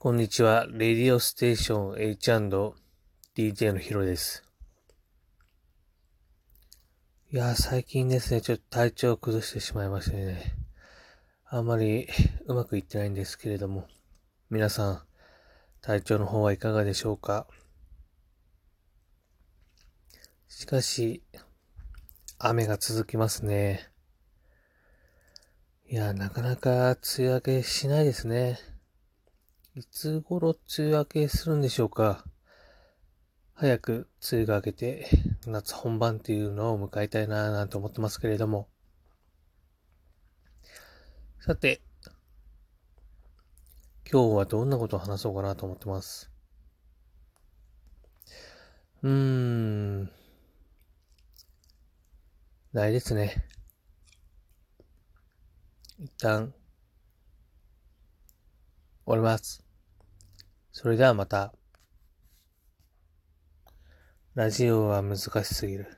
こんにちは。レディオステーション H&DJ のヒロです。いや最近ですね、ちょっと体調を崩してしまいましてね。あんまりうまくいってないんですけれども。皆さん、体調の方はいかがでしょうか？しかし、雨が続きますね。いや、なかなか梅雨明けしないですね。いつ頃梅雨明けするんでしょうか早く梅雨が明けて夏本番っていうのを迎えたいなぁなんて思ってますけれども。さて、今日はどんなことを話そうかなと思ってます。うーん。ないですね。一旦、終わります。それではまた。ラジオは難しすぎる。